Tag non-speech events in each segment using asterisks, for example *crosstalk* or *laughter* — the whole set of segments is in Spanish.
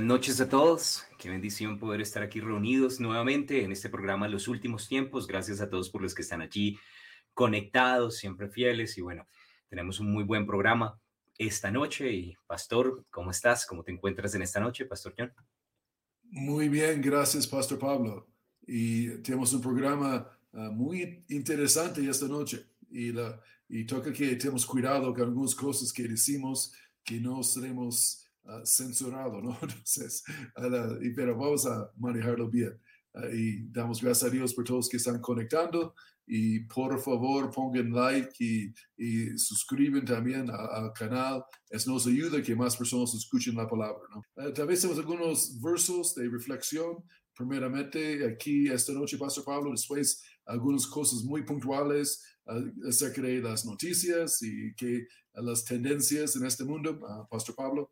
noches a todos. Qué bendición poder estar aquí reunidos nuevamente en este programa Los Últimos Tiempos. Gracias a todos por los que están allí conectados, siempre fieles. Y bueno, tenemos un muy buen programa esta noche. Y Pastor, ¿cómo estás? ¿Cómo te encuentras en esta noche, Pastor John? Muy bien, gracias, Pastor Pablo. Y tenemos un programa ah, muy interesante esta noche. Y, la, y toca que tenemos cuidado con algunas cosas que decimos que no seremos uh, censurado, ¿no? *laughs* Entonces, uh, y, pero vamos a manejarlo bien. Uh, y damos gracias a Dios por todos que están conectando y por favor pongan like y, y suscriben también al canal. Eso nos ayuda que más personas escuchen la palabra, ¿no? tal vez tenemos algunos versos de reflexión. Primeramente, aquí esta noche, Pastor Pablo, después algunas cosas muy puntuales acerca de las noticias y que las tendencias en este mundo. Pastor Pablo.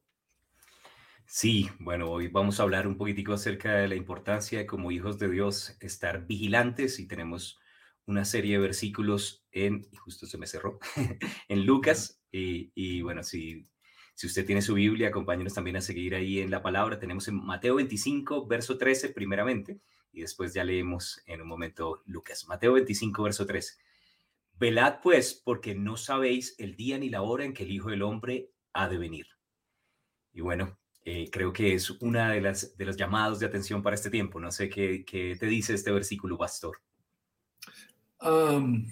Sí, bueno, hoy vamos a hablar un poquitico acerca de la importancia de como hijos de Dios estar vigilantes y tenemos una serie de versículos en, y justo se me cerró, *laughs* en Lucas y, bueno, si, si usted tiene su Biblia, acompáñenos también a seguir ahí en la palabra. Tenemos en Mateo 25, verso 13 primeramente y después ya leemos en un momento Lucas. Mateo 25, verso 13. Velad pues porque no sabéis el día ni la hora en que el Hijo del Hombre ha de venir. Y bueno, eh, creo que es una de las de los llamados de atención para este tiempo. No sé qué, qué te dice este versículo, pastor. Um,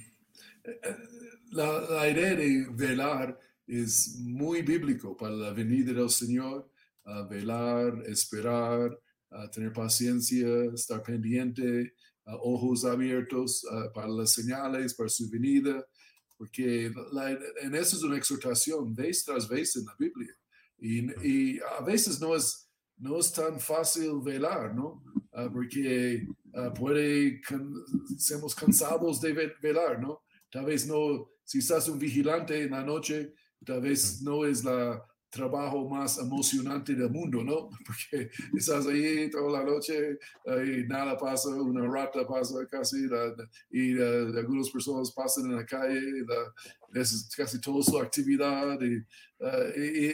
la, la, idea de velar es muy bíblico para la venida del Señor. velar, esperar, tener paciencia, estar pendiente, ojos abiertos para las señales, para su venida, porque en eso es una exhortación vez tras vez en la Biblia. Y, a veces no es, no es tan fácil velar, ¿no? Ah, porque uh, puede, somos cansados de velar, ¿no? Tal vez no, si estás un vigilante en la noche, tal vez no es la, trabajo más emocionante del mundo, ¿no? *laughs* Porque estás ahí toda la noche y nada pasa, una rata pasa casi y algunas personas pasan en la calle, es casi toda su actividad y, y,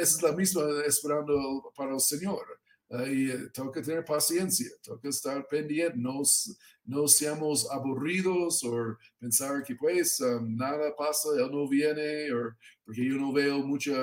es la misma esperando para el Señor y eh, que tener paciencia, que estar pendiente, no, no seamos aburridos o pensar que pues um, nada pasa, él no viene, o porque yo no veo mucha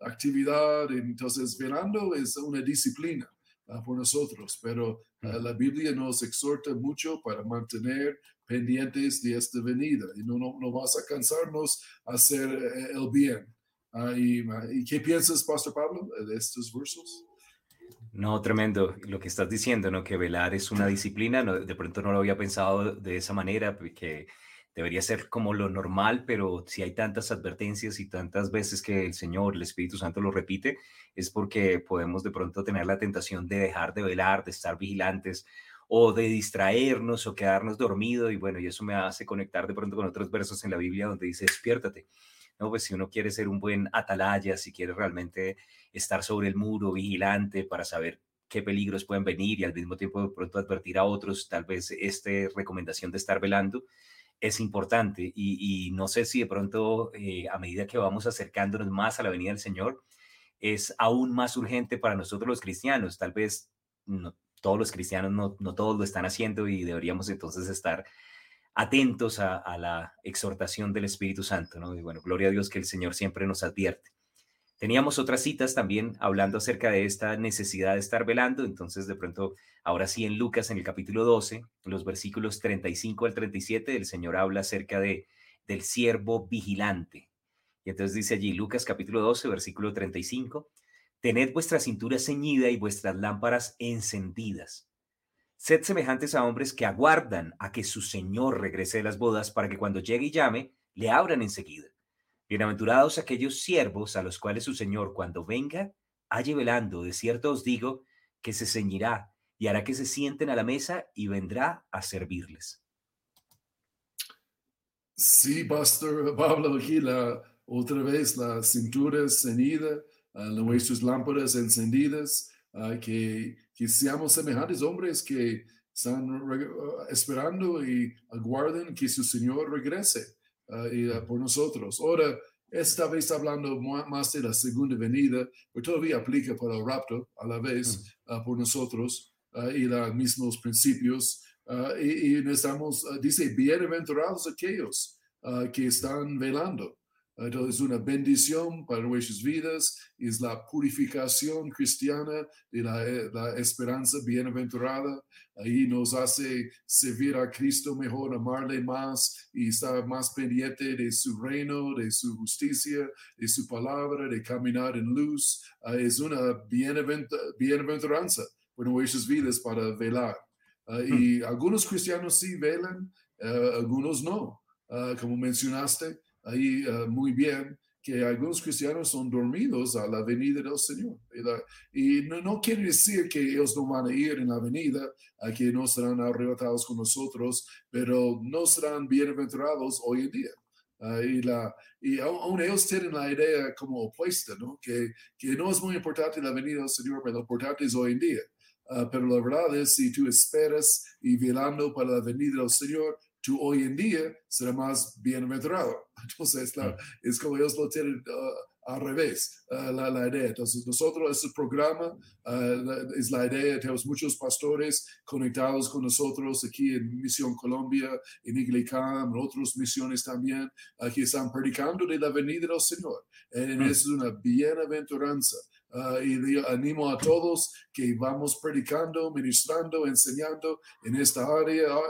actividad, entonces velando es una disciplina uh, por nosotros, pero uh, la Biblia nos exhorta mucho para mantener pendientes de esta venida y no, no, no vas a cansarnos a hacer eh, el bien. Uh, y, y, qué piensas, Pastor Pablo, de estos versos? No, tremendo lo que estás diciendo, ¿no? Que velar es una disciplina, no, de pronto no lo había pensado de esa manera, que debería ser como lo normal, pero si hay tantas advertencias y tantas veces que el Señor, el Espíritu Santo lo repite, es porque podemos de pronto tener la tentación de dejar de velar, de estar vigilantes o de distraernos o quedarnos dormido y bueno, y eso me hace conectar de pronto con otros versos en la Biblia donde dice, despiértate, ¿no? Pues si uno quiere ser un buen atalaya, si quiere realmente estar sobre el muro, vigilante, para saber qué peligros pueden venir y al mismo tiempo de pronto advertir a otros, tal vez esta recomendación de estar velando es importante y, no sé si de pronto eh, a medida que vamos acercándonos más a la venida del Señor, es aún más urgente para nosotros los cristianos. Tal vez no, todos los cristianos no, no todos lo están haciendo y deberíamos entonces estar atentos a, la exhortación del Espíritu Santo, ¿no? Y bueno, gloria a Dios que el Señor siempre nos advierte. Teníamos otras citas también hablando acerca de esta necesidad de estar velando, entonces de pronto, ahora sí en Lucas en el capítulo 12, en los versículos 35 al 37, el Señor habla acerca de del siervo vigilante. Y entonces dice allí Lucas capítulo 12, versículo 35, tened vuestra cintura ceñida y vuestras lámparas encendidas Sed semejantes a hombres que aguardan a que su Señor regrese de las bodas para que cuando llegue y llame, le abran enseguida. Bienaventurados aquellos siervos a los cuales su Señor cuando venga, halle velando. De cierto os digo que se ceñirá y hará que se sienten a la mesa y vendrá a servirles. Sí, Pastor *laughs* Pablo, aquí otra vez la cintura ceñida, nuestras lámparas encendidas, que, que seamos semejantes hombres que están uh, esperando y aguarden que su Señor regrese uh, y, uh, por nosotros. Ahora, esta vez hablando más de la segunda venida, pero todavía aplica para el rapto a la vez uh, por nosotros uh, y los mismos principios. Uh, y, y, necesitamos, dice, bienaventurados aquellos que están velando. Entonces, es una bendición para nuestras vidas, es la purificación cristiana y la, eh, la, esperanza bienaventurada. Ahí nos hace servir a Cristo mejor, amarle más y estar más pendiente de su reino, de su justicia, de su palabra, de caminar en luz. Ah, es una bienaventuranza para nuestras vidas para velar. Ah, hmm. y algunos cristianos sí velan, ah, algunos no. como mencionaste, ahí uh, muy bien que algunos cristianos son dormidos a la venida del Señor. Y, no, no, quiere decir que ellos no van a ir en la venida, a que no serán arrebatados con nosotros, pero no serán bienaventurados hoy en día. Y, la, y aún ellos tienen la idea como opuesta, ¿no? Que, que no es muy importante la venida del Señor, pero lo importante es hoy en día. Uh, pero la verdad es, si tú esperas y velando para la venida del Señor, tú hoy en día serás más bienaventurado. *laughs* Entonces, la, es como ellos lo tienen uh, al revés, uh, la, la, idea. Entonces, nosotros, este programa uh, es la idea, tenemos muchos pastores conectados con nosotros aquí en Misión Colombia, en Iglicam, en otras misiones también, que están predicando de la venida del Señor. Y mm. es una bienaventuranza. Uh, y animo a todos que vamos predicando, ministrando, enseñando en esta área, uh,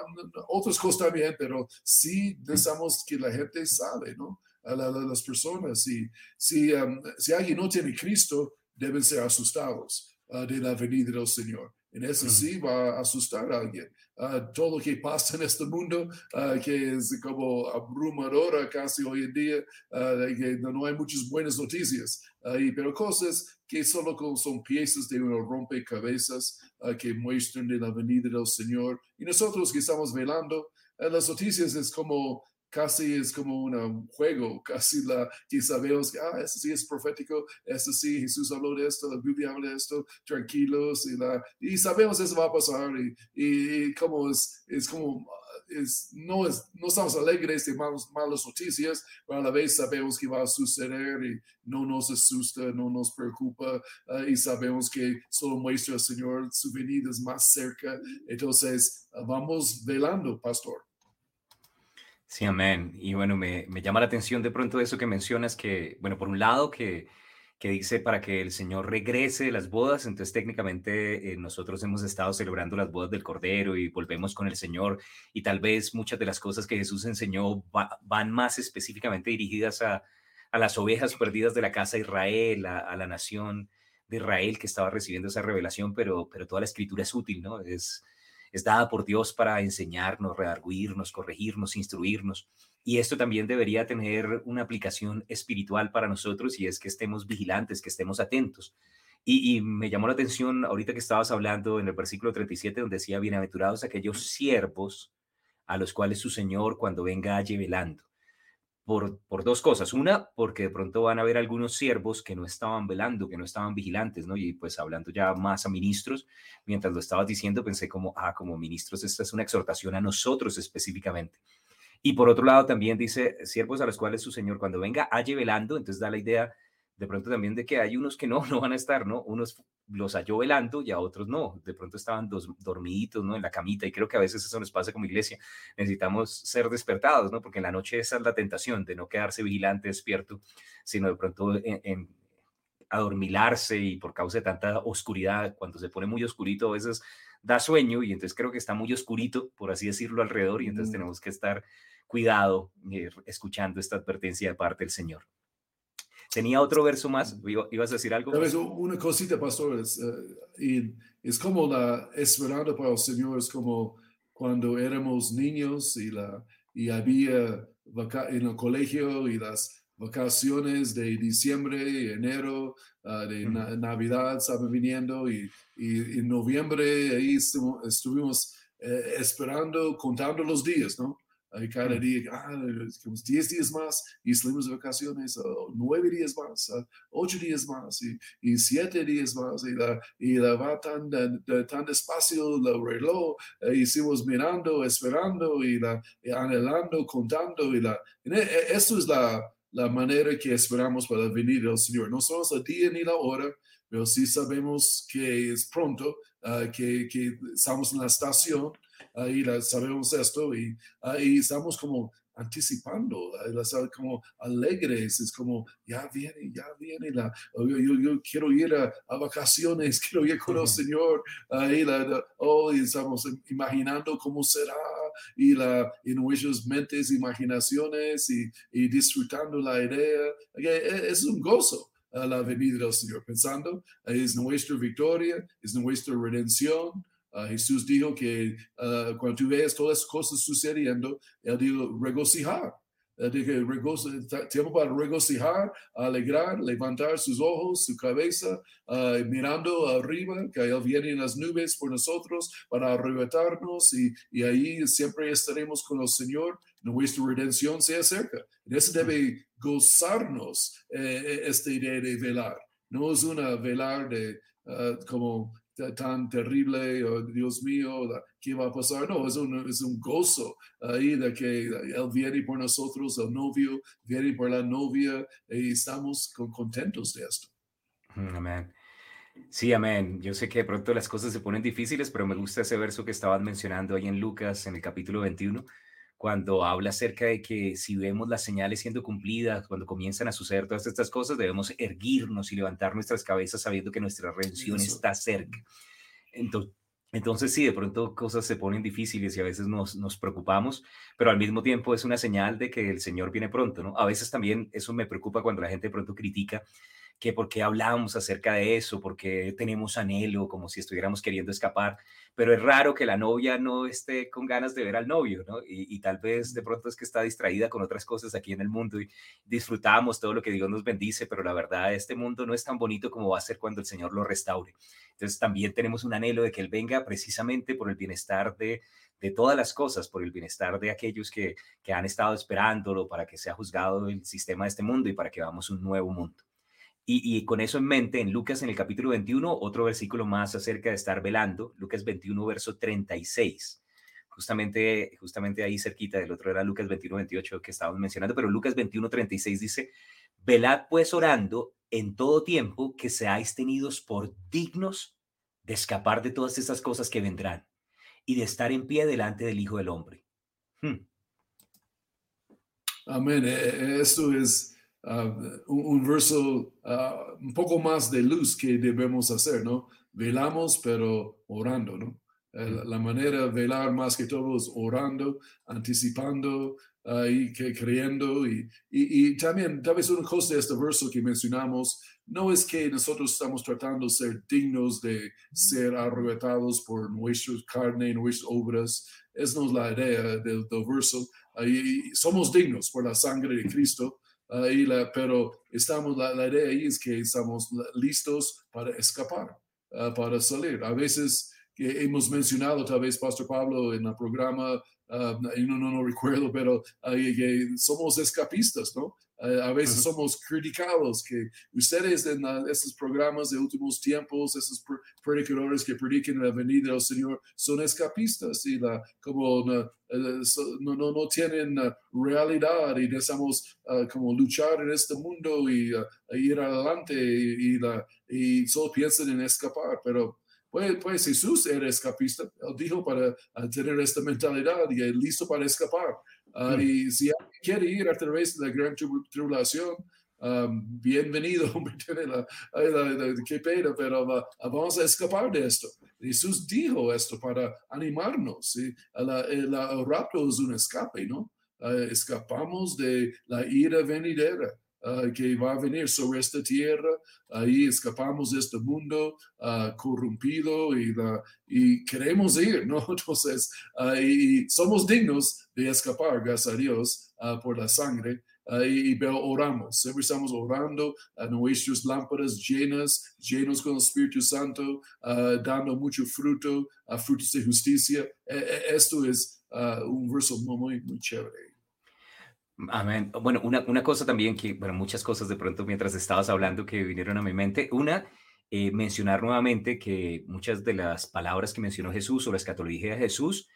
otras cosas también, pero sí deseamos que la gente sabe, ¿no? A, las personas, si, si, um, si alguien no tiene Cristo, deben ser asustados uh, de la venida del Señor. En eso sí va a asustar a alguien. Uh, todo lo que pasa en este mundo, uh, que es como abrumadora casi hoy en día, uh, que no, hay muchas buenas noticias, y, pero cosas que solo son piezas de un rompecabezas que muestran de la venida del Señor. Y nosotros que estamos velando, las noticias es como casi es como un juego, casi la que sabemos que, ah, esto sí es profético, esto sí, Jesús habló de esto, la Biblia habla de esto, tranquilos, y, la, y sabemos eso va a pasar, y, y, como es, es como, es, no, es, no estamos alegres de malos, malas noticias, pero a la vez sabemos que va a suceder y no nos asusta, no nos preocupa, ah, y sabemos que solo muestra al Señor su venida más cerca, entonces vamos velando, pastor. Sí, amén. Y bueno, me, me, llama la atención de pronto eso que mencionas, que, bueno, por un lado, que, que dice para que el Señor regrese de las bodas, entonces técnicamente eh, nosotros hemos estado celebrando las bodas del Cordero y volvemos con el Señor y tal vez muchas de las cosas que Jesús enseñó van más específicamente dirigidas a, a, las ovejas perdidas de la casa de Israel, a, a, la nación de Israel que estaba recibiendo esa revelación, pero, pero toda la escritura es útil, ¿no? Es, es dada por Dios para enseñarnos, redarguirnos, corregirnos, instruirnos. Y esto también debería tener una aplicación espiritual para nosotros y es que estemos vigilantes, que estemos atentos. Y, me llamó la atención ahorita que estabas hablando en el versículo 37 donde decía, bienaventurados aquellos siervos a los cuales su Señor cuando venga halle velando por, dos cosas. Una, porque de pronto van a haber algunos siervos que no estaban velando, que no estaban vigilantes, ¿no? Y pues hablando ya más a ministros, mientras lo estabas diciendo, pensé como, ah, como ministros, esta es una exhortación a nosotros específicamente. Y por otro lado, también dice, siervos a los cuales su Señor cuando venga halle velando, entonces da la idea de pronto también de que hay unos que no, *laughs* no van a estar, ¿no? Unos los halló velando y a otros no, de pronto estaban dos, dormiditos, ¿no? En la camita y creo que a veces eso nos pasa como iglesia, necesitamos ser despertados, ¿no? Porque en la noche esa es la tentación de no quedarse vigilante, despierto, sino de pronto en, adormilarse y por causa de tanta oscuridad, cuando se pone muy oscurito a veces da sueño y entonces creo que está muy oscurito, por así decirlo, alrededor y entonces mm. tenemos que estar cuidado eh, escuchando esta advertencia de parte del Señor. Tenía otro verso más, ibas a decir algo. Una cosita, pastor, es, eh, y es como la esperanza para el Señor, es como cuando éramos niños y, la, y había en el colegio y las vacaciones de diciembre, enero, ah, de Navidad estaban viniendo y, y, en noviembre ahí estuvimos eh, esperando, contando los días, ¿no? Cada día, ah, 10 días más y salimos de vacaciones, o 9 días más, 8 días más y, y 7 días más y la, y la va tan, tan despacio el reloj, eh, hicimos mirando, esperando y, la, anhelando, contando y la, e, e, esto es la, la manera que esperamos para venir del Señor. No somos el día ni la hora, pero sí sabemos que es pronto, uh, que, que, estamos en la estación, ahí uh, sabemos esto y ahí estamos como anticipando, como alegres, es como, ya viene, ya viene, la, yo, yo, quiero ir a, vacaciones, *laughs* quiero ir con el Señor, ahí la, oh, y estamos imaginando cómo será, y la, en nuestras mentes, imaginaciones, y, y disfrutando la idea, es un gozo la venida del Señor, pensando, es nuestra victoria, es nuestra redención, Uh, Jesús dijo que uh, cuando tú ves todas las cosas sucediendo, Él dijo regocijar. Él dijo tiempo para regocijar, alegrar, levantar sus ojos, su cabeza, uh, mirando arriba, que Él viene en las nubes por nosotros para arrebatarnos y, y ahí siempre estaremos con el Señor. Nuestra redención se acerca. En eso debe gozarnos eh, esta idea de velar. No es una velar de como tan terrible, oh, Dios mío, ¿qué va a pasar? No, es un, es un gozo ahí de que Él viene por nosotros, el novio viene por la novia y estamos contentos de esto. Mm, amén. Sí, amén. Yo sé que de pronto las cosas se ponen difíciles, pero me gusta ese verso que estabas mencionando ahí en Lucas, en el capítulo 21, cuando habla acerca de que si vemos las señales siendo cumplidas, cuando comienzan a suceder todas estas cosas, debemos erguirnos y levantar nuestras cabezas sabiendo que nuestra redención está cerca. Entonces, entonces sí, de pronto cosas se ponen difíciles y a veces nos, nos preocupamos, pero al mismo tiempo es una señal de que el Señor viene pronto, ¿no? A veces también eso me preocupa cuando la gente de pronto critica que por qué hablamos acerca de eso, porque tenemos anhelo, como si estuviéramos queriendo escapar, pero es raro que la novia no esté con ganas de ver al novio, ¿no? Y, tal vez de pronto es que está distraída con otras cosas aquí en el mundo y disfrutamos todo lo que Dios nos bendice, pero la verdad este mundo no es tan bonito como va a ser cuando el Señor lo restaure. Entonces también tenemos un anhelo de que Él venga precisamente por el bienestar de, de todas las cosas, por el bienestar de aquellos que, que han estado esperándolo para que sea juzgado el sistema de este mundo y para que vamos un nuevo mundo. Y, con eso en mente, en Lucas en el capítulo 21, otro versículo más acerca de estar velando, Lucas 21, verso 36. Justamente, justamente ahí cerquita del otro era Lucas 21, 28 que estábamos mencionando, pero Lucas 21, 36 dice, velad pues orando en todo tiempo que seáis tenidos por dignos de escapar de todas esas cosas que vendrán y de estar en pie delante del Hijo del Hombre. Hmm. Amén. E, e, esto es Uh, un, verso uh, un poco más de luz que debemos hacer, ¿no? Velamos, pero orando, ¿no? Eh, la manera de velar más que todo es orando, anticipando uh, y que, creyendo. Y, y, también, tal vez una cosa de este verso que mencionamos, no es que nosotros estamos tratando de ser dignos de ser arrebatados por nuestra carne, nuestras obras. Esa no es la idea del, del verso. y somos dignos por la sangre de Cristo la, pero estamos, la, idea ahí es que estamos listos para escapar, ah, para salir. A veces hemos mencionado, tal vez Pastor Pablo en el programa, uh, no, no, no, recuerdo, pero somos escapistas, ¿no? A veces somos criticados, que ustedes en estos programas de últimos tiempos, esos predicadores que predican la venida del Señor, son escapistas y la, como no, no, no, tienen realidad y necesitamos como luchar en este mundo y ir adelante y, la, y solo piensan en escapar, pero pues, pues, Jesús era escapista. Él dijo para tener esta mentalidad y listo para escapar. Ah, mm. Y si alguien quiere ir a través de la gran tribulación, um, bienvenido, *laughs* la, la, qué pena, pero vamos a escapar de esto. Jesús dijo esto para animarnos. ¿sí? el rapto es un escape, ¿no? Ah, escapamos de la ira venidera. Ah, que va a venir sobre esta tierra. Ahí escapamos de este mundo uh, corrompido y, y, queremos ir, ¿no? *laughs* Entonces, uh, somos dignos de escapar, gracias a Dios, por la sangre. y, y oramos, siempre estamos orando a nuestras lámparas llenas, llenos con el Espíritu Santo, dando mucho fruto, frutos de justicia. E, e, esto es un verso muy, muy chévere. Amén. Bueno, una, una cosa también que, bueno, muchas cosas de pronto mientras estabas hablando que vinieron a mi mente. Una, eh, mencionar nuevamente que muchas de las palabras que mencionó Jesús o la escatología de Jesús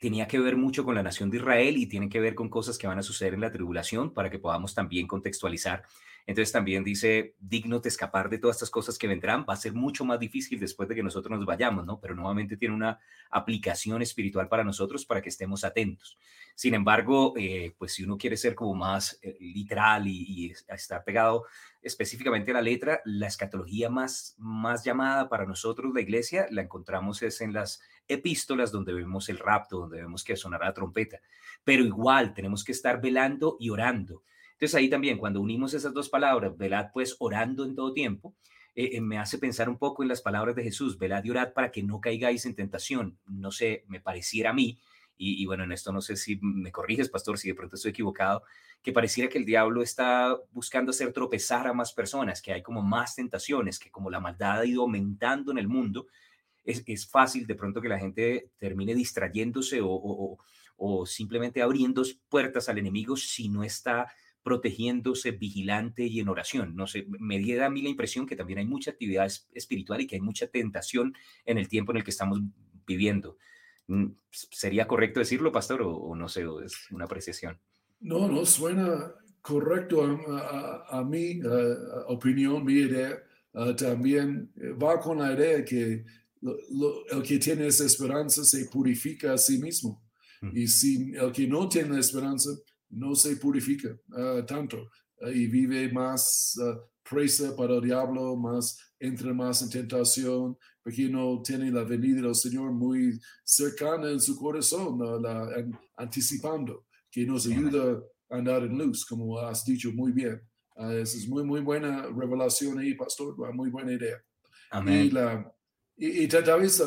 tenía que ver mucho con la nación de Israel y tiene que ver con cosas que van a suceder en la tribulación para que podamos también contextualizar. Entonces también dice, digno de escapar de todas estas cosas que vendrán, va a ser mucho más difícil después de que nosotros nos vayamos, ¿no? Pero nuevamente tiene una aplicación espiritual para nosotros para que estemos atentos. Sin embargo, eh, pues si uno quiere ser como más eh, literal y, y, estar pegado específicamente a la letra, la escatología más, llamada para nosotros, la iglesia, la encontramos es en las epístolas donde vemos el rapto, donde vemos que sonará la trompeta. Pero igual tenemos que estar velando y orando. Entonces ahí también, cuando unimos esas dos palabras, velad pues orando en todo tiempo, eh, eh, me hace pensar un poco en las palabras de Jesús, velad y orad para que no caigáis en tentación. No sé, me pareciera a mí, y, y, bueno, en esto no sé si me corriges, pastor, si de pronto estoy equivocado, que pareciera que el diablo está buscando hacer tropezar a más personas, que hay como más tentaciones, que como la maldad ha ido aumentando en el mundo, es, fácil de pronto que la gente termine distrayéndose o, o, simplemente abriendo puertas al enemigo si no está protegiéndose, vigilante y en oración. No sé, me da a mí la impresión que también hay mucha actividad espiritual y que hay mucha tentación en el tiempo en el que estamos viviendo. Mm, ¿Sería correcto decirlo, pastor, o, no sé, es una apreciación? No, no, suena correcto a, a, mi opinión, mi idea. Ah, también va con la idea que el que tiene esa esperanza se purifica a sí mismo. Mm. Y si el que no tiene esperanza no se purifica uh, tanto uh, y vive más uh, presa para el diablo, más entra más en tentación, porque no tiene la venida del Señor muy cercana en su corazón, la, en, anticipando, que nos ayuda a andar en luz, como has dicho muy bien. esa es muy, muy buena revelación ahí, pastor, muy buena idea. Amén. Y la, y, y tal vez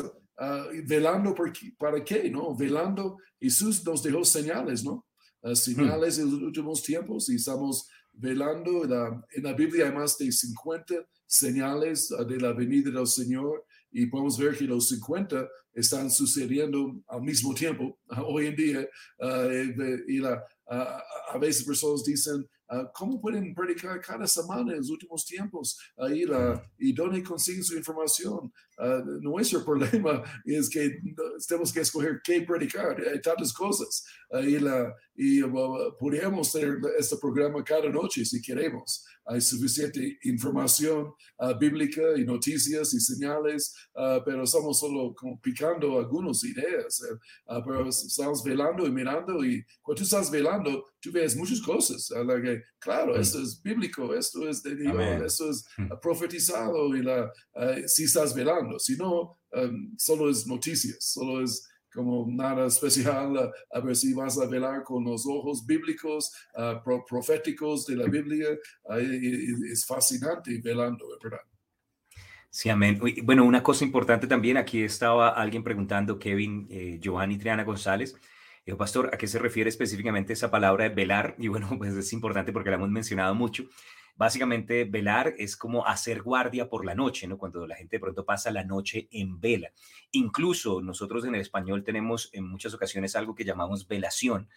velando por, para qué, ¿no? Velando, Jesús nos dejó señales, ¿no? Uh, señales en los últimos tiempos y estamos velando. La, en la Biblia hay más de 50 señales uh, de la venida del Señor y podemos ver que los 50 están sucediendo al mismo tiempo *laughs* hoy en día. y la, a veces personas dicen, Ah, ¿Cómo pueden predicar cada semana en los últimos tiempos? Ahí la, ¿Y dónde consiguen su información? Uh, nuestro *laughs* problema es que tenemos que escoger qué predicar. Hay tantas cosas. Ahí la, y podríamos tener este programa cada noche si queremos. Hay suficiente información uh, bíblica y noticias y señales, pero estamos solo picando algunas ideas. Eh, pero estamos velando y mirando y cuando tú estás velando, tú ves muchas cosas. que claro, esto es bíblico, esto es de Dios, esto es hmm. profetizado y la, uh, si estás velando, si no, um, solo es noticias, solo es como nada especial, a ver si vas a velar con los ojos bíblicos, pro proféticos de la Biblia, es fascinante velando, ¿verdad? Sí, amén. Bueno, una cosa importante también, aquí estaba alguien preguntando, Kevin, eh, Giovanni Triana González, Dijo, pastor, ¿a qué se refiere específicamente esa palabra de velar? Y bueno, *laughs* pues es importante porque la hemos mencionado mucho. Básicamente, velar es como hacer guardia por la noche, ¿no? Cuando la gente de pronto pasa la noche en vela. Incluso nosotros en el español tenemos en muchas ocasiones algo que llamamos velación,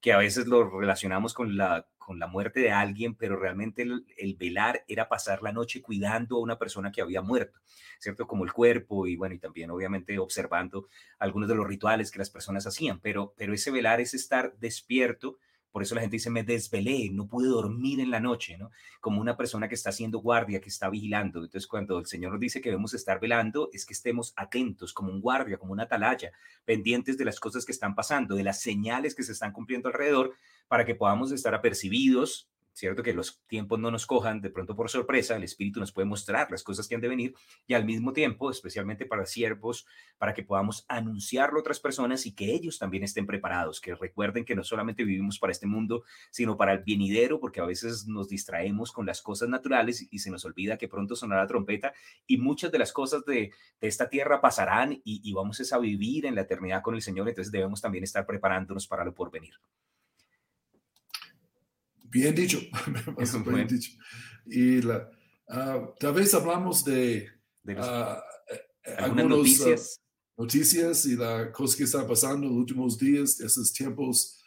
que a veces lo relacionamos con la, con la muerte de alguien, pero realmente el, el, velar era pasar la noche cuidando a una persona que había muerto, ¿cierto? Como el cuerpo y bueno, y también obviamente observando algunos de los rituales que las personas hacían, pero, pero ese velar es estar despierto por eso la gente dice, me desvelé, no pude dormir en la noche, ¿no? Como una persona que está haciendo guardia, que está vigilando. Entonces, cuando el Señor nos dice que debemos estar velando, es que estemos atentos, como un guardia, como una atalaya, pendientes de las cosas que están pasando, de las señales que se están cumpliendo alrededor, para que podamos estar apercibidos ¿cierto? Que los tiempos no nos cojan de pronto por sorpresa, el Espíritu nos puede mostrar las cosas que han de venir y al mismo tiempo, especialmente para siervos, para que podamos anunciarlo a otras personas y que ellos también estén preparados, que recuerden que no solamente vivimos para este mundo, sino para el bienidero, porque a veces nos distraemos con las cosas naturales y se nos olvida que pronto sonará la trompeta y muchas de las cosas de, de esta tierra pasarán y, vamos a vivir en la eternidad con el Señor, entonces debemos también estar preparándonos para lo porvenir. Bien dicho, *laughs* bien dicho. Y la, uh, tal vez hablamos de, de los, uh, algunas noticias. Uh, noticias y las cosas que están pasando en los últimos días, esos tiempos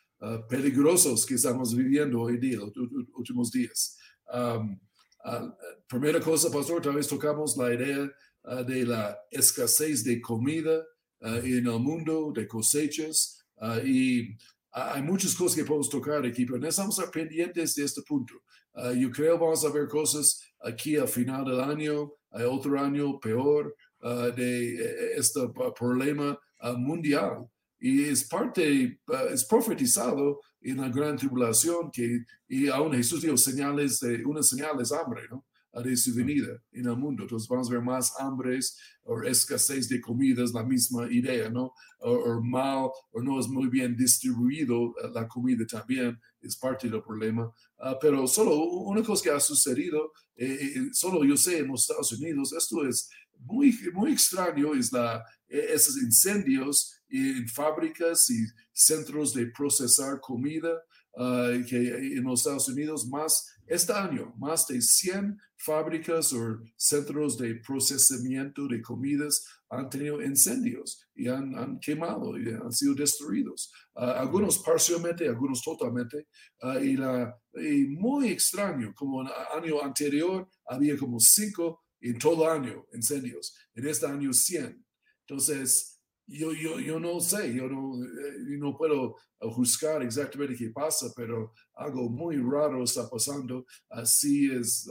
peligrosos que estamos viviendo hoy día, los últimos días. Um, primera cosa, pastor, tal vez tocamos la idea de la escasez de comida en el mundo, de cosechas, y hay muchas cosas que podemos tocar aquí, pero necesitamos estar pendientes de este punto. yo creo vamos a ver cosas aquí al final del año, hay otro año peor de este problema mundial. Y es parte, es profetizado en la gran tribulación que, y aún Jesús dio señales de, una señal es hambre, ¿no? De su venida en el mundo. Entonces vamos a ver más hambres o escasez de comidas, la misma idea, ¿no? O, mal, o no es muy bien distribuido eh, la comida también, es parte del problema. Ah, pero solo una cosa que ha sucedido, eh, eh, solo yo sé en los Estados Unidos, esto es muy, muy extraño, es la, esos incendios en fábricas y centros de procesar comida ah, que en los Estados Unidos más este año, más de 100 fábricas o centros de procesamiento de comidas han tenido incendios y han, quemado y han sido destruidos. Ah, algunos parcialmente, algunos totalmente. Ah, y, la, y muy extraño, como el año anterior había como cinco en todo año incendios. En este año 100. Entonces, yo, yo, yo no sé, yo no, eh, no puedo juzgar exactamente qué pasa, pero algo muy raro está pasando. Así es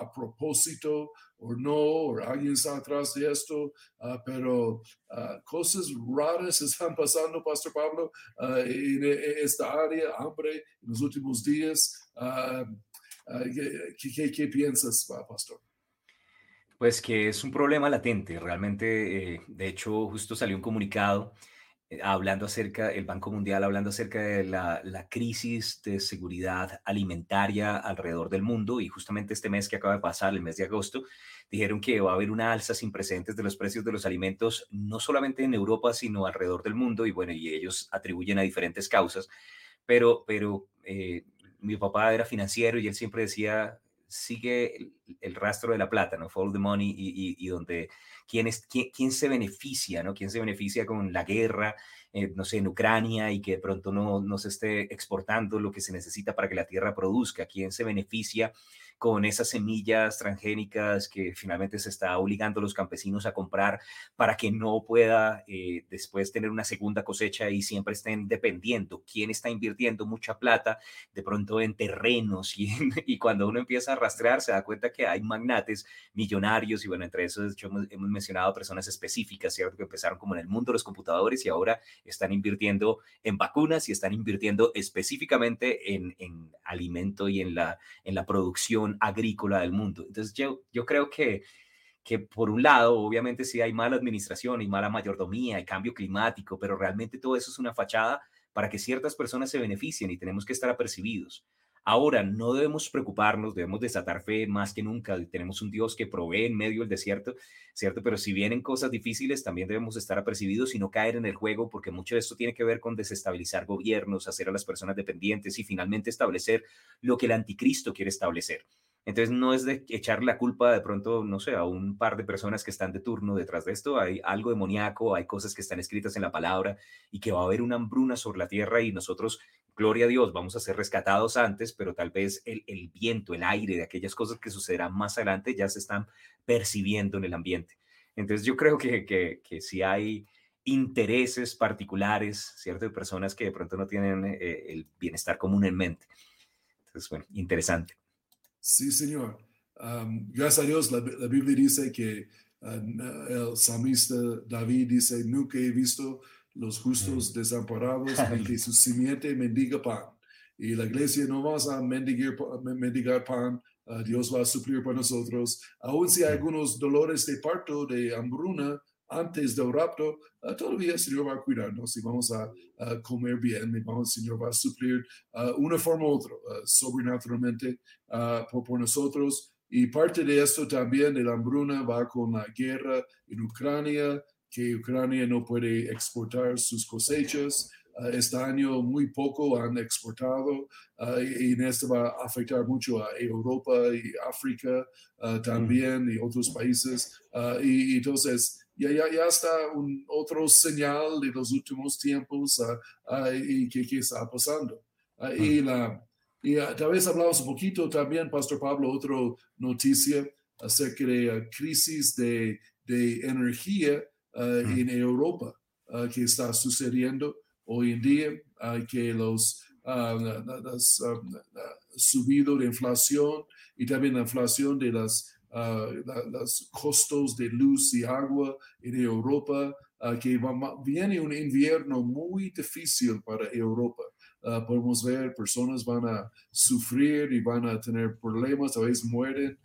a, propósito o no, o alguien está atrás de esto, ah, pero ah, cosas raras *laughs* están pasando, Pastor Pablo, ah, en, esta área, hambre en los últimos días. ¿qué, qué, qué piensas, Pastor? Pues que es un problema latente, realmente, eh, de hecho, justo salió un comunicado eh, hablando acerca, el Banco Mundial hablando acerca de la, crisis de seguridad alimentaria alrededor del mundo y justamente este mes que acaba de pasar, el mes de agosto, dijeron que va a haber una alza sin precedentes de los precios de los alimentos, no solamente en Europa, sino alrededor del mundo y bueno, y ellos atribuyen a diferentes causas, pero, pero eh, mi papá era financiero y él siempre decía, sigue el, rastro de la plata, ¿no? Follow the money y, donde quién, es, quién, se beneficia, ¿no? ¿Quién se beneficia con la guerra, eh, no sé, en Ucrania y que de pronto no, no se esté exportando lo que se necesita para que la tierra produzca? ¿Quién se beneficia con esas semillas transgénicas que finalmente se está obligando a los campesinos a comprar para que no pueda eh, después tener una segunda cosecha y siempre estén dependiendo. ¿Quién está invirtiendo mucha plata de pronto en terrenos? Y, y cuando uno empieza a rastrear se da cuenta que hay magnates millonarios y bueno, entre esos hemos, hemos mencionado personas específicas, ¿cierto? Que empezaron como en el mundo de los computadores y ahora están invirtiendo en vacunas y están invirtiendo específicamente en, en alimento y en la, en la producción agrícola del mundo. Entonces yo, yo creo que, que por un lado, obviamente sí hay mala administración y mala mayordomía y cambio climático, pero realmente todo eso es una fachada para que ciertas personas se beneficien y tenemos que estar apercibidos. Ahora, no debemos preocuparnos, debemos desatar fe más que nunca. Tenemos un Dios que provee en medio del desierto, ¿cierto? Pero si vienen cosas difíciles, también debemos estar apercibidos y no caer en el juego, porque mucho de esto tiene que ver con desestabilizar gobiernos, hacer a las personas dependientes y finalmente establecer lo que el anticristo quiere establecer. Entonces no es de echar la culpa de pronto, no sé, a un par de personas que están de turno detrás de esto. Hay algo demoníaco, hay cosas que están escritas en la palabra y que va a haber una hambruna sobre la tierra y nosotros, gloria a Dios, vamos a ser rescatados antes, pero tal vez el, el viento, el aire de aquellas cosas que sucederán más adelante ya se están percibiendo en el ambiente. Entonces yo creo que, que, que si hay intereses particulares, ¿cierto? De personas que de pronto no tienen eh, el bienestar común en mente. Entonces, bueno, interesante. Sí, Señor. gracias a Dios, la, Biblia dice que el salmista David dice, nunca he visto los justos desamparados *laughs* ni que su simiente mendiga pan. Y la iglesia no va a mendigar, mendigar pan, Dios va a suplir para nosotros. Aún si hay algunos dolores de parto, de hambruna, antes del rapto, uh, todavía el Señor va a cuidarnos y vamos a, comer bien y vamos, el Señor va a suplir uh, una forma u otra, sobrenaturalmente por, por, nosotros. Y parte de esto también de la hambruna va con la guerra en Ucrania, que Ucrania no puede exportar sus cosechas. este año muy poco han exportado y, y, esto va a afectar mucho a Europa y África también y otros países. y entonces, ya, ya, ya está un otro señal de los últimos tiempos uh, y que, está pasando. Y, la, y tal vez hablamos un poquito también, Pastor Pablo, otra noticia acerca de crisis de, de energía en Europa que está sucediendo. hoy en día, que los uh, subido de inflación y también la inflación de las, los costos de luz y agua en Europa, que viene un invierno muy difícil para Europa. podemos ver personas van a sufrir y van a tener problemas, a veces mueren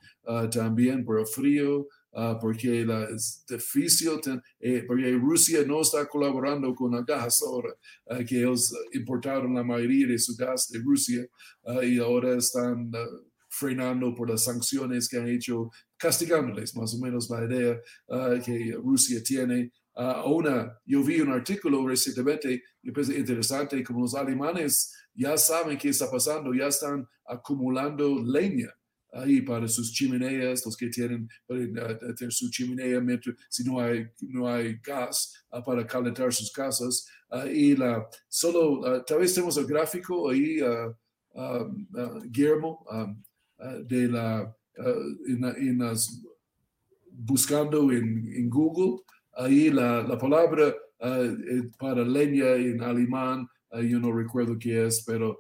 también por el frío, Uh, porque la, es difícil, eh, porque Rusia no está colaborando con el gas ahora, uh, que ellos importaron la mayoría de su gas de Rusia uh, y ahora están frenando por las sanciones que han hecho, castigándoles más o menos la idea que Rusia tiene. una, yo vi un artículo recientemente, y pensé interesante, como los alemanes ya saben qué está pasando, ya están acumulando leña ahí para sus chimeneas, los que tienen para tener su chimenea si no hay, no hay gas ah, para calentar sus casas. Ah, y la, solo, ah, tal vez tenemos el gráfico ahí, Guillermo, de la, en, las, buscando en, en, Google, ahí la, la palabra eh, para leña en alemán yo no recuerdo qué es, pero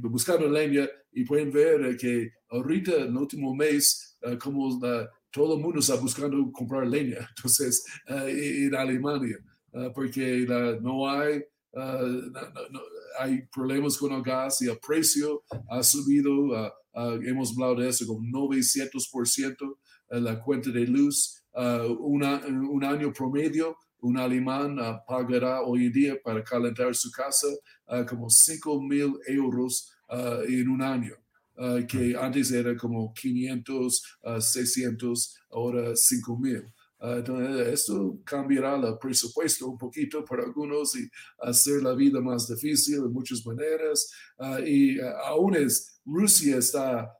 buscando leña y pueden ver eh, que ahorita en el último mes, eh, como todo el mundo está buscando comprar leña, *laughs* entonces eh, en Alemania, porque no hay, hay problemas con el gas y el precio ha subido, hemos hablado de eso, con 900% la cuenta de luz, un año promedio un alemán pagará hoy en día para calentar su casa como 5 mil euros en un año. Que antes era como 500, 600, ahora 5 mil. entonces, esto cambiará el presupuesto un poquito para algunos y hacer la vida más difícil de muchas maneras. y aún es, Rusia está,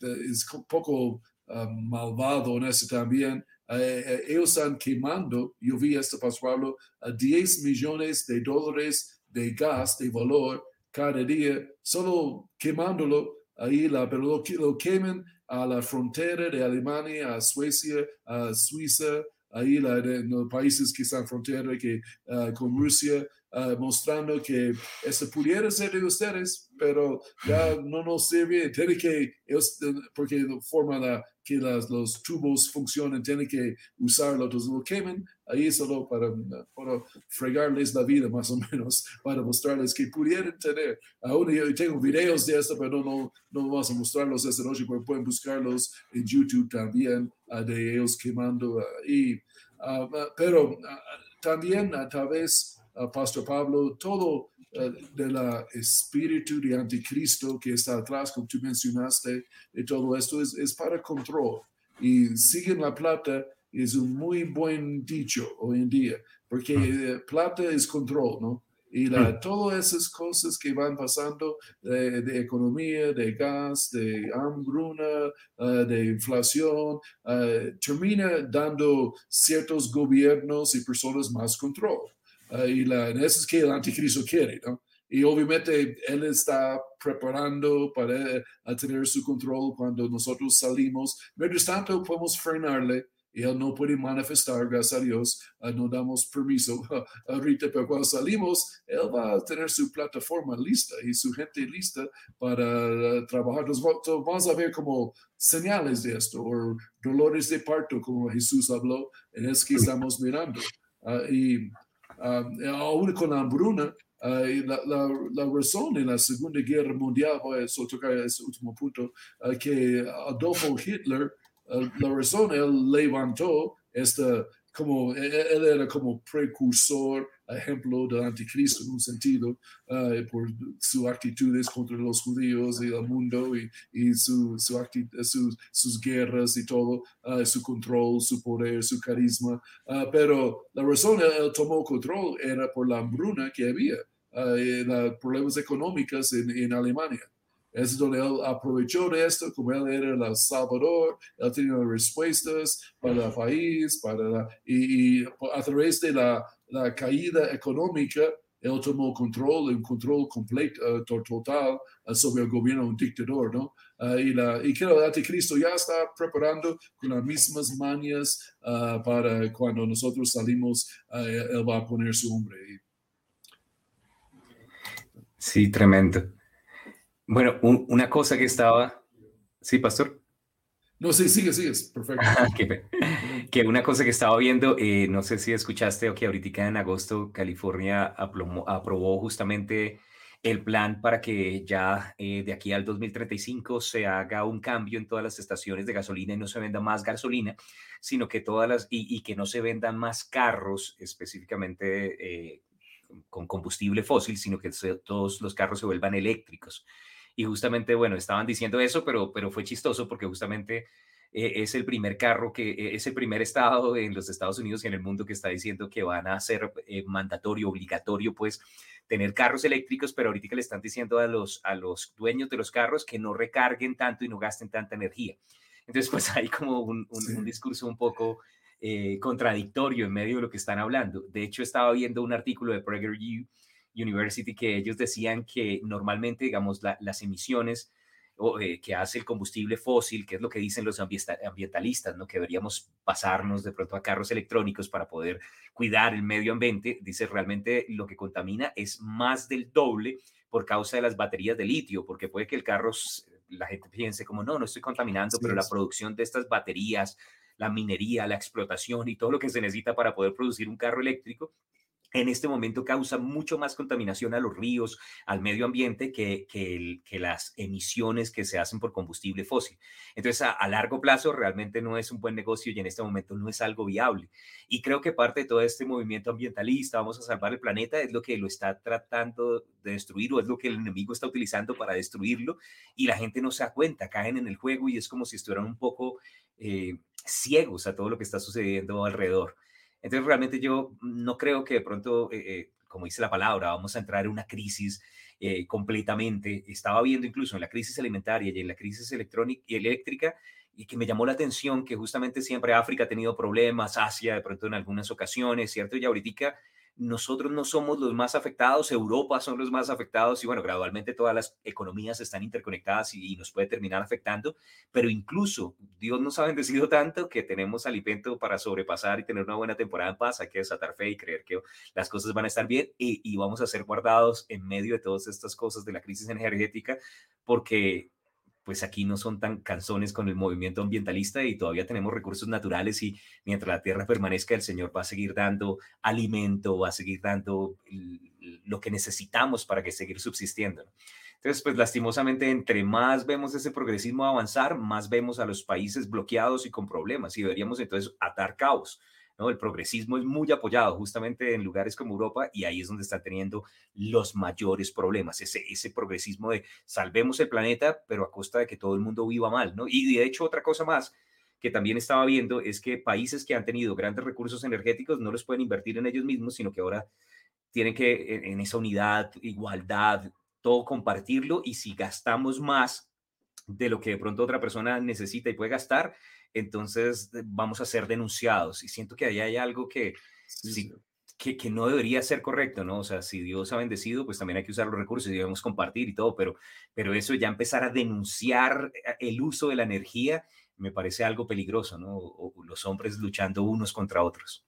es un poco malvado en eso también. Eh, eh, ellos están quemando, yo vi esto, Pastor Pablo, a 10 millones de dólares de gas de valor cada día, solo quemándolo ahí, la, pero lo, lo queman a la frontera de Alemania, a Suecia, a Suiza, ahí la, en los países que están frontera que, uh, con Rusia, uh, mostrando que eso pudiera ser de ustedes, pero ya no nos sirve, tiene que, ellos, porque forma que las, los tubos funcionen, tienen que usarlo, entonces lo quemen ahí solo para, fregarles la vida más o menos, *laughs* para mostrarles que pudieran tener. Aún yo tengo videos de esto, pero no, no vamos a mostrarlos esta noche, pero pueden buscarlos en YouTube también, uh, de ellos quemando. Uh, y, uh, pero también tal vez, Pastor Pablo, todo del espíritu de anticristo que está atrás, como tú mencionaste, y todo esto es, es para control. Y siguen la plata es un muy buen dicho hoy en día, porque plata es control, ¿no? Y la, todas esas cosas que van pasando de, economía, de gas, de hambruna, ah, de inflación, uh, termina dando ciertos gobiernos y personas más control. Uh, y la, eso es que el anticristo quiere, ¿no? Y obviamente él está preparando para tener su control cuando nosotros salimos. Mientras tanto, podemos frenarle y él no puede manifestar, gracias a Dios, uh, no damos permiso *laughs* ahorita, pero cuando salimos, él va a tener su plataforma lista y su gente lista para trabajar. Entonces, vamos a ver como señales de esto, o dolores de parto, como Jesús habló, es que estamos mirando. Uh, y aún con la hambruna, uh, la, la, razón en la Segunda Guerra Mundial, voy a tocar ese último punto, uh, que Adolfo Hitler, la razón él levantó esta como e, e, él era como precursor, ejemplo del anticristo en un sentido, uh, por sus actitudes contra los judíos y el mundo y, y su, su sus, sus guerras y todo, uh, su control, su poder, su carisma. Uh, pero la razón él, tomó control era por la hambruna que había, problemas económicos en, en Alemania. Es donde él aprovechó de esto, como él era el Salvador, él tenía respuestas para el país, para la, y, a través de la, caída económica, él tomó control, un control completo, uh, total uh, sobre el gobierno un dictador, ¿no? Uh, y, la, y que el anticristo ya está preparando con las mismas mañas para cuando nosotros salimos, él va a poner su hombre. Sí, tremendo. Bueno, una cosa que estaba... Sí, pastor. No, sí, sigue, sigue, perfecto. *laughs* que, una cosa que estaba viendo, eh, no sé si escuchaste o que ahorita en agosto California aprobó justamente el plan para que ya eh, de aquí al 2035 se haga un cambio en todas las estaciones de gasolina y no se venda más gasolina, sino que todas las, y, que no se vendan más carros específicamente eh, con combustible fósil, sino que todos los carros se vuelvan eléctricos. Y justamente, bueno, estaban diciendo eso, pero, pero fue chistoso porque justamente eh, es el primer carro que eh, es el primer estado en los Estados Unidos y en el mundo que está diciendo que van a ser eh, mandatorio, obligatorio, pues tener carros eléctricos, pero ahorita le están diciendo a los, a los dueños de los carros que no recarguen tanto y no gasten tanta energía. Entonces, *laughs* pues hay como un, un, discurso un poco contradictorio en medio de lo que están hablando. De hecho, estaba viendo un artículo de Prager U University que ellos decían que normalmente, digamos, las emisiones eh, que hace el combustible fósil, que es lo que dicen los ambientalistas, ¿no? que deberíamos pasarnos de pronto a carros electrónicos para poder cuidar el medio ambiente, dice realmente lo que contamina es más del doble por causa de las baterías de litio, porque puede que el carro, la gente piense como, no, no estoy contaminando, pero la producción de estas baterías, la minería, la explotación y todo lo que se necesita para poder producir un carro eléctrico en este momento causa mucho más contaminación a los ríos, al medio ambiente, que, las emisiones que se hacen por combustible fósil. Entonces, a, largo plazo realmente no es un buen negocio y en este momento no es algo viable. Y creo que parte de todo este movimiento ambientalista, vamos a salvar el planeta, es lo que lo está tratando de destruir o es lo que el enemigo está utilizando para destruirlo y la gente no se da cuenta, caen en el juego y es como si estuvieran un poco eh, ciegos a todo lo que está sucediendo alrededor. Entonces, realmente yo no creo que de pronto, eh, eh, como dice la palabra, vamos a entrar en una crisis eh, completamente. Estaba viendo incluso en la crisis alimentaria y en la crisis electrónica y eléctrica, y que me llamó la atención que justamente siempre África ha tenido problemas, Asia de pronto en algunas ocasiones, ¿cierto? Y ahorita nosotros no somos los más afectados, Europa son los más afectados y bueno, gradualmente todas las economías están interconectadas y, nos puede terminar afectando, pero incluso Dios nos ha bendecido tanto que tenemos alimento para sobrepasar y tener una buena temporada en paz, hay que desatar fe y creer que las cosas van a estar bien y, y vamos a ser guardados en medio de todas estas cosas de la crisis energética porque pues aquí no son tan canzones con el movimiento ambientalista y todavía tenemos recursos naturales y mientras la tierra permanezca, el Señor va a seguir dando alimento, va a seguir dando lo que necesitamos para que seguir subsistiendo. Entonces, pues lastimosamente, entre más vemos ese progresismo avanzar, más vemos a los países bloqueados y con problemas y deberíamos entonces atar caos. El progresismo es muy apoyado justamente en lugares como Europa y ahí es donde están teniendo los mayores problemas, ese, ese progresismo de salvemos el planeta, pero a costa de que todo el mundo viva mal, ¿no? Y de hecho, otra cosa más que también estaba viendo es que países que han tenido grandes recursos energéticos no los pueden invertir en ellos mismos, sino que ahora tienen que en esa unidad, igualdad, todo compartirlo y si gastamos más de lo que de pronto otra persona necesita y puede gastar, entonces vamos a ser denunciados. Y siento que ahí hay algo que, que, que, no debería ser correcto, ¿no? O sea, si Dios ha bendecido, pues también hay que usar los recursos y debemos compartir y todo, pero, pero eso ya empezar a denunciar eh, el uso de la energía me parece algo peligroso, ¿no? O, los hombres luchando unos contra otros.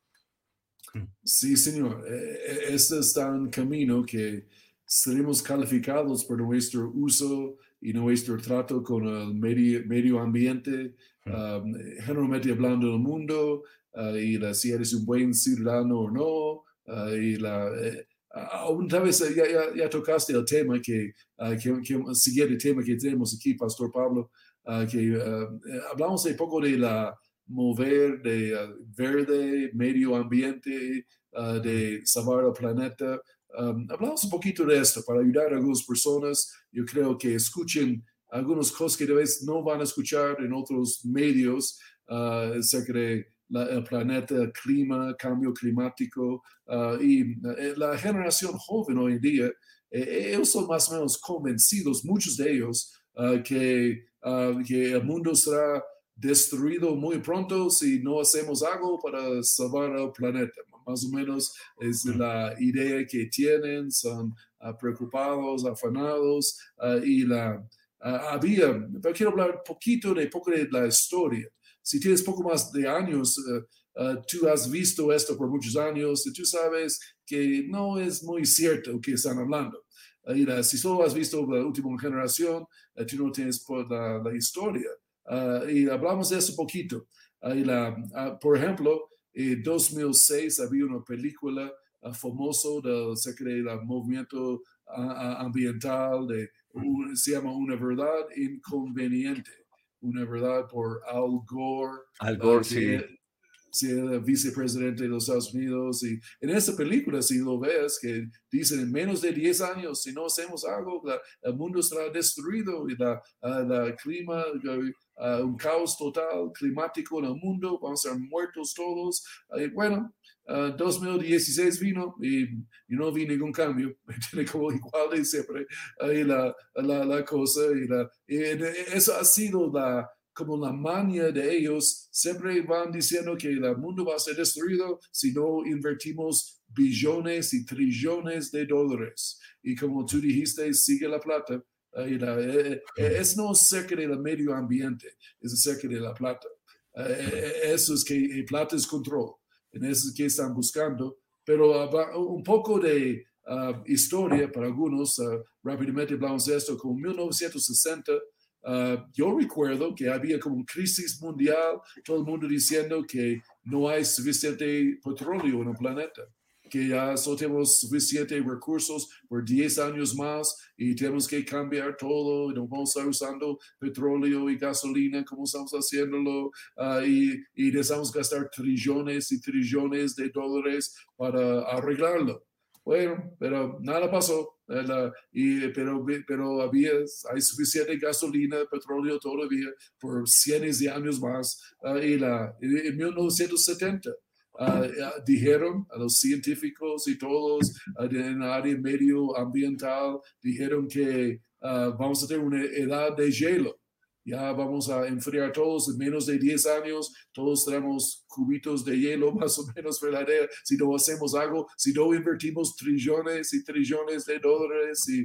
Mm. Sí, señor. E, este es tan camino que seremos calificados por nuestro uso y nuestro trato con el medio, medio ambiente, um, generalmente hablando del mundo, uh, y la, si eres un buen ciudadano o no, uh, y la, eh, aún tal vez ya, ya, tocaste el tema que, uh, que, que, el siguiente tema que tenemos aquí, Pastor Pablo, que eh, hablamos un poco de la mover de verde, medio ambiente, de salvar el planeta, Um, hablamos un poquito de esto para ayudar a algunas personas. Yo creo que escuchen algunas cosas que de vez no van a escuchar en otros medios uh, acerca de el planeta, el clima, cambio climático uh, y eh, la generación joven hoy en día, eh, ellos son más o menos convencidos, muchos de ellos, uh, que, que el mundo será destruido muy pronto si no hacemos algo para salvar el planeta más o menos es la idea que tienen, son ah, preocupados, afanados ah, y la ah, había, pero quiero hablar un poquito de, poco de la historia. Si tienes poco más de años, tú has visto esto por muchos años y tú sabes que no es muy cierto que están hablando. si solo has visto la última generación, tú no tienes por la, la historia. y hablamos de eso poquito. La, por ejemplo, en 2006 había una película famosa del, del movimiento ambiental de se llama Una verdad inconveniente, una verdad por Al Gore. Al Gore, sí. Sí, el vicepresidente de los Estados Unidos. Y en esta película, si lo ves, que dicen en menos de 10 años, si no hacemos algo, el mundo estará destruido y la, la clima, un caos total climático en el mundo, vamos a ser muertos todos. Y bueno, 2016 vino y, no vi ningún cambio, *laughs* tiene como igual de siempre ahí la, la, la, cosa y, la, eso ha sido la, como la mania de ellos, siempre van diciendo que el mundo va a ser destruido si no invertimos billones y trillones de dólares. Y como tú dijiste, sigue la plata. Ahí la, eh, eh, es no cerca del medio ambiente, es cerca de la plata. Eh, eso es que plata es control en eso que están buscando. Pero un poco de ah, historia para algunos, uh, rápidamente hablamos de esto, como 1960, ah, yo recuerdo que había como una crisis mundial, todo el mundo diciendo que no hay suficiente petróleo en el planeta que ya solo tenemos suficientes recursos por 10 años más y tenemos que cambiar todo, no vamos a estar usando petróleo y gasolina como estamos haciéndolo uh, y, y necesitamos gastar trillones y trillones de dólares para arreglarlo. Bueno, pero nada pasó, y, pero, pero había, hay suficiente gasolina, petróleo todavía por cientos de años más. Uh, y la, en 1970 Ah, ah, dijeron a los científicos y todos uh, en el área medioambiental, dijeron que vamos a tener una edad de hielo. Ya vamos a enfriar todos en menos de 10 años, todos tenemos cubitos de hielo *laughs* más o menos verdadera. Si no hacemos algo, si no invertimos trillones y trillones de dólares y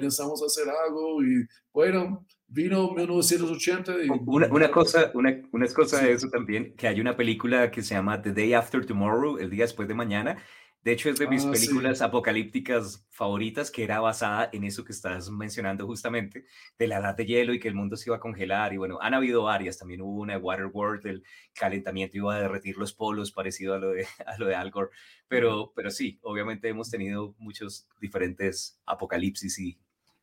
necesitamos hacer algo y bueno, vino 1980. Y... Una, una, cosa, una, una cosa de eso también, que hay una película que se llama The Day After Tomorrow, el día después de mañana. De hecho, es de mis ah, películas apocalípticas favoritas, que era basada en eso que estás mencionando justamente, de la edad de hielo y que el mundo se iba a congelar. Y bueno, han habido varias. También hubo una de Waterworld, el calentamiento iba a derretir los polos, parecido a lo de, *laughs* a lo de Al Gore. Pero, pero sí, obviamente hemos tenido muchos diferentes apocalipsis y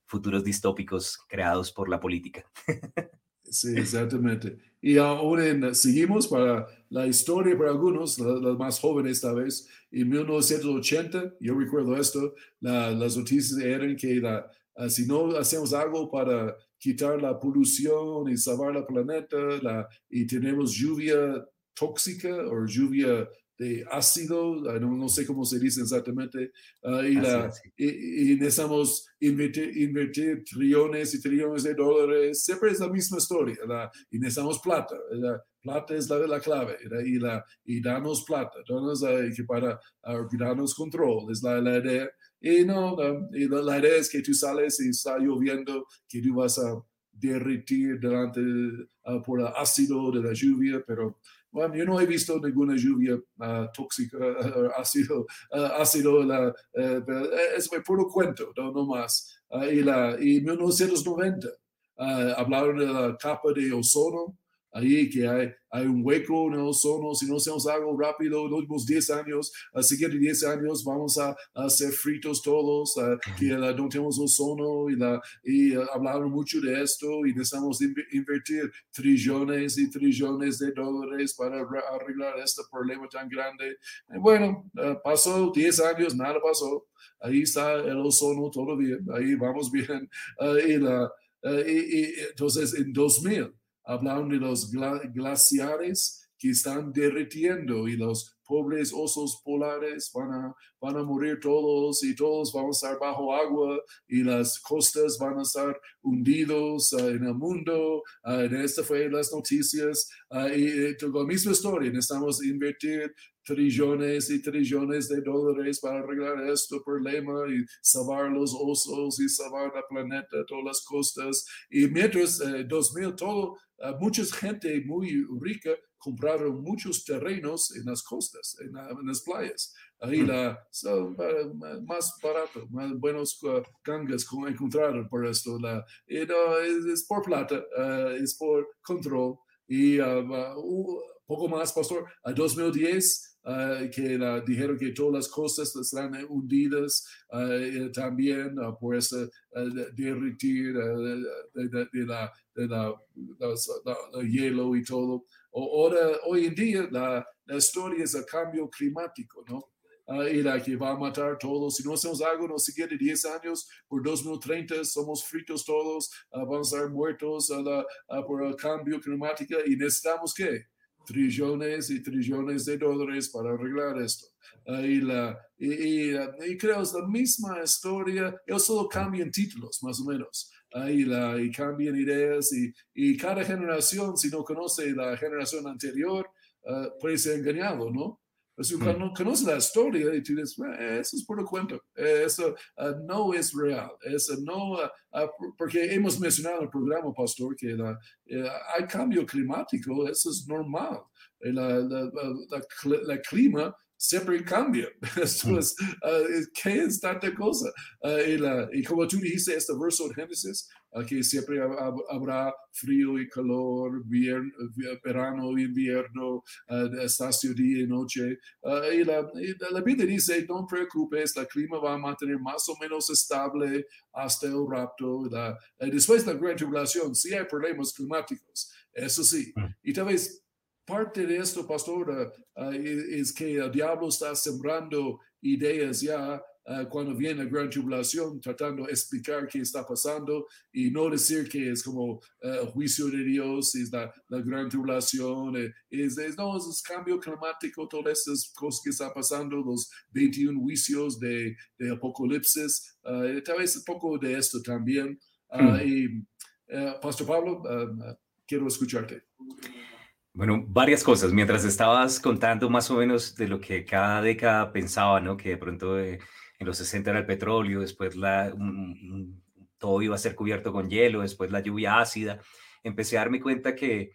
futuros distópicos creados por la política. *laughs* Sí, exactamente. Y ahora seguimos para la historia para algunos, los más jóvenes esta vez. En 1980, yo recuerdo esto, las noticias eran que ah, si no hacemos algo para quitar la polución y salvar el planeta la, y tenemos lluvia tóxica o lluvia de ácido, ah, no, sé cómo se dice exactamente, uh, y, la, y, necesitamos invertir, invertir, trillones y trillones de dólares, siempre es la misma historia, la, y necesitamos plata, la plata es la, la clave, y, la, y darnos plata, darnos, uh, para uh, darnos control, es la, la idea. Y no, y la, idea es que tú sales y está lloviendo, que tú vas a derretir delante por el ácido de la lluvia, pero bueno, yo no he visto ninguna lluvia uh, tóxica, uh, ácido, uh, ácido la, uh, es puro cuento, no, no más. y, la, y 1990 hablaron de la capa de ozono, ahí que hay, hay un hueco en el ozono, si no hacemos algo rápido, los últimos 10 años, a siguientes 10 años vamos a, hacer fritos todos, que no tenemos ozono y, la, y hablaron mucho de esto y necesitamos invertir trillones y trillones de dólares para arreglar este problema tan grande. bueno, pasó 10 años, nada pasó. Ahí está el ozono todavía, ahí vamos bien. *laughs* y, la, y entonces en 2000 hablaron de los glaciares que están derritiendo y los pobres osos polares van a, van a morir todos y todos vamos a estar bajo agua y las costas van a estar hundidos ah, en el mundo. Uh, en esta fue las noticias uh, y, y la misma historia. Necesitamos invertir trillones y trillones de dólares para arreglar este problema y salvar los osos y salvar el planeta, todas las costas. Y mientras, eh, 2000, todo, uh, mucha gente muy rica compraron muchos terrenos en las costas, en, las playas. Ahí la, son más barato, más buenos gangas como encontrar por esto. La, no, es, por plata, es por control. Y poco más, pastor, a 2010 Uh, que la, dijeron que todas las cosas están hundidas uh, también uh, por ese derretir de, de, la, de la, hielo y todo. Ahora, hoy en día la, la historia es el cambio climático, ¿no? y la que va a matar todos. Si no hacemos algo en los siguientes 10 años, por 2030 somos fritos todos, vamos a estar muertos por el cambio climático y necesitamos qué? Trillones y trillones de dólares para arreglar esto. y, la, y, y, creo es la misma historia, ellos solo cambian títulos, más o menos. y, la, y cambian ideas y, y, cada generación, si no conoce la generación anterior, uh, puede ser engañado, ¿no? Si mm. no conoce la historia y tú dices, eso es puro cuento, eso ah, no es real, eso no, ah, ah, porque hemos mencionado en el programa, pastor, que la, eh, hay cambio climático, eso es normal. La, la, la clima siempre cambia. *laughs* Esto mm. es, uh, ¿Qué es tanta cosa? Uh, y, la, y, como tú dijiste, este verso de Génesis, uh, que siempre habrá frío y calor, verano y invierno, estación día y noche. y, la, y la Biblia dice, no te preocupes, el clima va a mantener más o menos estable hasta el rapto. La, después de la gran tribulación, sí hay problemas climáticos, eso sí. Mm. Y tal vez parte de esto, pastor, uh, es que el diablo está sembrando ideas ya uh, cuando viene la gran tribulación, tratando de explicar qué está pasando y no decir que es como el uh, juicio de Dios, es la, la gran tribulación, eh, es, es, no, es cambio climático, todas esas cosas que están pasando, los 21 juicios de, de Apocalipsis, tal vez un poco de esto también. Hmm. Y, Pastor Pablo, quiero escucharte. Bueno, varias cosas. Mientras estabas contando más o menos de lo que cada década pensaba, ¿no? Que de pronto eh, en los 60 era el petróleo, después todo iba a ser cubierto con hielo, después la lluvia ácida. Empecé a darme cuenta que,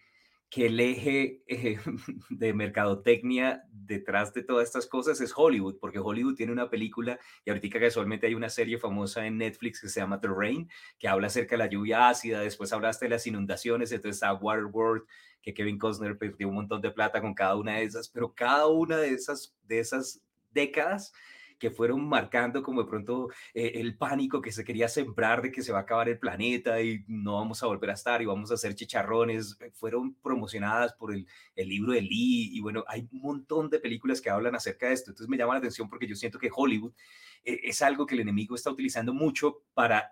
que el eje eh, *laughs* de mercadotecnia detrás de todas estas cosas es Hollywood, porque Hollywood tiene una película y ahorita casualmente hay una serie famosa en Netflix que se llama The Rain, que habla acerca de la lluvia ácida, después hablaste de las inundaciones, entonces está Waterworld, que Kevin Costner perdió un montón de plata con cada una de esas, pero cada una de esas, de esas décadas que fueron marcando como de pronto eh, el pánico que se quería sembrar de que se va a acabar el planeta y no vamos a volver a estar y vamos a hacer chicharrones, eh, fueron promocionadas por el, el libro de Lee y bueno, hay un montón de películas que hablan acerca de esto. Entonces me llama la atención porque yo siento que Hollywood eh, es algo que el enemigo está utilizando mucho para,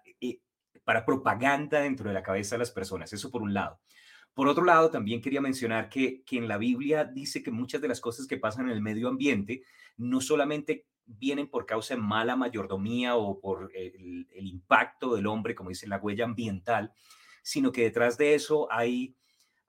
para propaganda dentro de la cabeza de las personas. Eso por un lado. Por otro lado, también quería mencionar que, que en la Biblia dice que muchas de las cosas que pasan en el medio ambiente no solamente vienen por causa de mala mayordomía o por el, impacto del hombre, como dice la huella ambiental, sino que detrás de eso hay,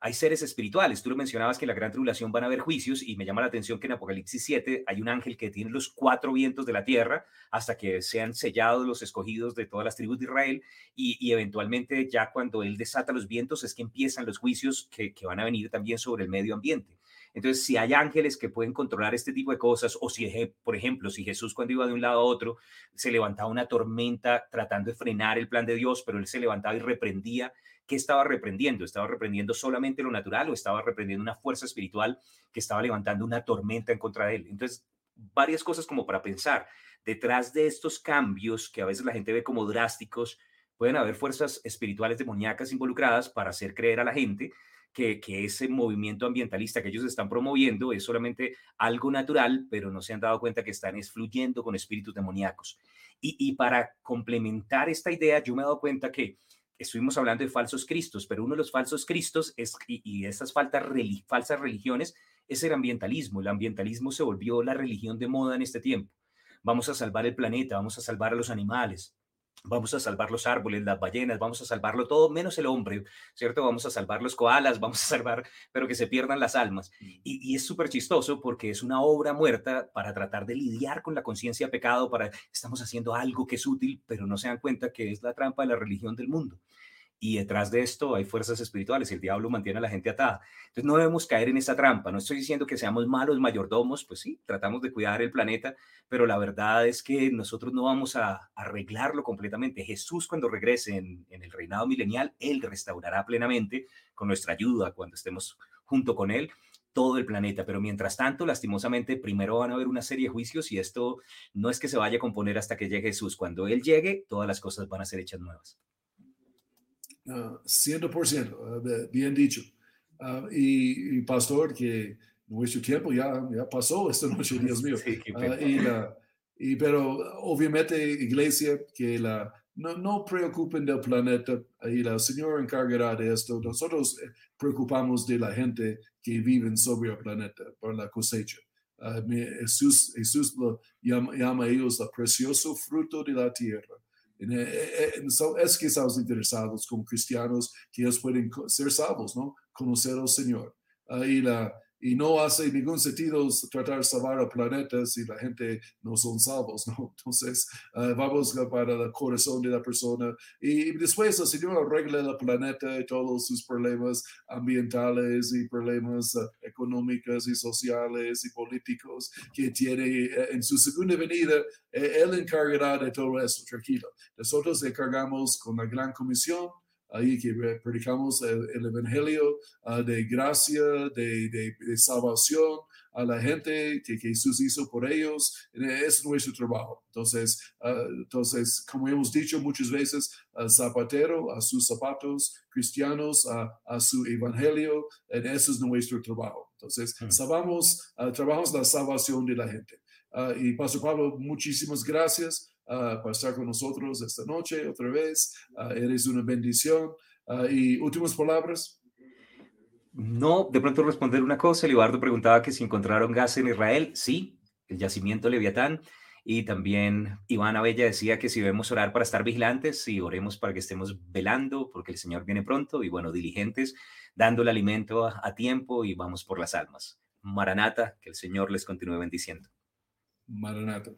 hay seres espirituales. Tú lo mencionabas que en la gran tribulación van a haber juicios y me llama la atención que en Apocalipsis 7 hay un ángel que tiene los cuatro vientos de la tierra hasta que sean sellados los escogidos de todas las tribus de Israel y, eventualmente ya cuando él desata los vientos es que empiezan los juicios que van a venir también sobre el medio ambiente. Entonces, si hay ángeles que pueden controlar este tipo de cosas, o si, por ejemplo, si Jesús cuando iba de un lado a otro, se levantaba una tormenta tratando de frenar el plan de Dios, pero él se levantaba y reprendía, ¿qué estaba reprendiendo? ¿Estaba reprendiendo solamente lo natural o estaba reprendiendo una fuerza espiritual que estaba levantando una tormenta en contra de él? Entonces, varias cosas como para pensar. Detrás de estos cambios que a veces la gente ve como drásticos, pueden haber fuerzas espirituales demoníacas involucradas para hacer creer a la gente que, ese movimiento ambientalista que ellos están promoviendo es solamente algo natural, pero no se han dado cuenta que están fluyendo con espíritus demoníacos. Y, para complementar esta idea, yo me he dado cuenta que estuvimos hablando de falsos cristos, pero uno de los falsos cristos es, y, y esas faltas, falsas religiones es el ambientalismo. El ambientalismo se volvió la religión de moda en este tiempo. Vamos a salvar el planeta, vamos a salvar a los animales, vamos a salvar los árboles, las ballenas, vamos a salvarlo todo, menos el hombre, ¿cierto? Vamos a salvar los koalas, vamos a salvar, pero que se pierdan las almas. Mm. Y, es súper chistoso porque es una obra muerta para tratar de lidiar con la conciencia de pecado, para estamos haciendo algo que es útil, pero no se dan cuenta que es la trampa de la religión del mundo. Y detrás de esto hay fuerzas espirituales el diablo mantiene a la gente atada. Entonces no debemos caer en esa trampa. No estoy diciendo que seamos malos mayordomos, pues sí, tratamos de cuidar el planeta, pero la verdad es que nosotros no vamos a arreglarlo completamente. Jesús cuando regrese en, en el reinado milenial, Él restaurará plenamente con nuestra ayuda cuando estemos junto con Él todo el planeta. Pero mientras tanto, lastimosamente, primero van a haber una serie de juicios y esto no es que se vaya a componer hasta que llegue Jesús. Cuando Él llegue, todas las cosas van a ser hechas nuevas. 100%, ah, bien dicho. Ah, y, pastor, que nuestro tiempo ya, ya pasó esta noche, Dios mío. *laughs* Ah, y, pero obviamente, iglesia, que la, no, no preocupen del planeta y la Señor encargará de esto. Nosotros eh, preocupamos de la gente que vive sobre el planeta por la cosecha. Jesús, Jesús lo llama, llama a ellos el precioso fruto de la tierra. Eh, eh, es que estamos interesados como cristianos que ellos pueden ser salvos, ¿no? Conocer al Señor. y la, y no hace ningún sentido tratar de salvar al planeta si la gente no son salvos, *laughs* ¿no? Entonces, uh, vamos para el corazón de la persona y después el Señor arregla el planeta y todos sus problemas ambientales y problemas uh, económicos y sociales y políticos que tiene uh, en su segunda venida. Eh, él encargará de todo eso, tranquilo. Nosotros encargamos con la gran comisión ahí que predicamos el, Evangelio ah, de gracia, de, de, salvación a la gente que, Jesús hizo por ellos. Es nuestro trabajo. Entonces, ah, entonces como hemos dicho muchas veces, al zapatero, a sus zapatos, cristianos, a, su Evangelio, ese es nuestro trabajo. Entonces, hmm. salvamos, uh, trabajamos la salvación de la gente. y Pastor Pablo, muchísimas gracias. Ah, para estar con nosotros esta noche otra vez. Uh, eres una bendición. Ah, y últimas palabras. No, de pronto responder una cosa. Libardo preguntaba que si encontraron gas en Israel. Sí, el yacimiento Leviatán. Y también Iván Abella decía que si debemos orar para estar vigilantes, y oremos para que estemos velando, porque el Señor viene pronto, y bueno, diligentes, dando el alimento a, a tiempo y vamos por las almas. Maranata, que el Señor les continúe bendiciendo. Maranata.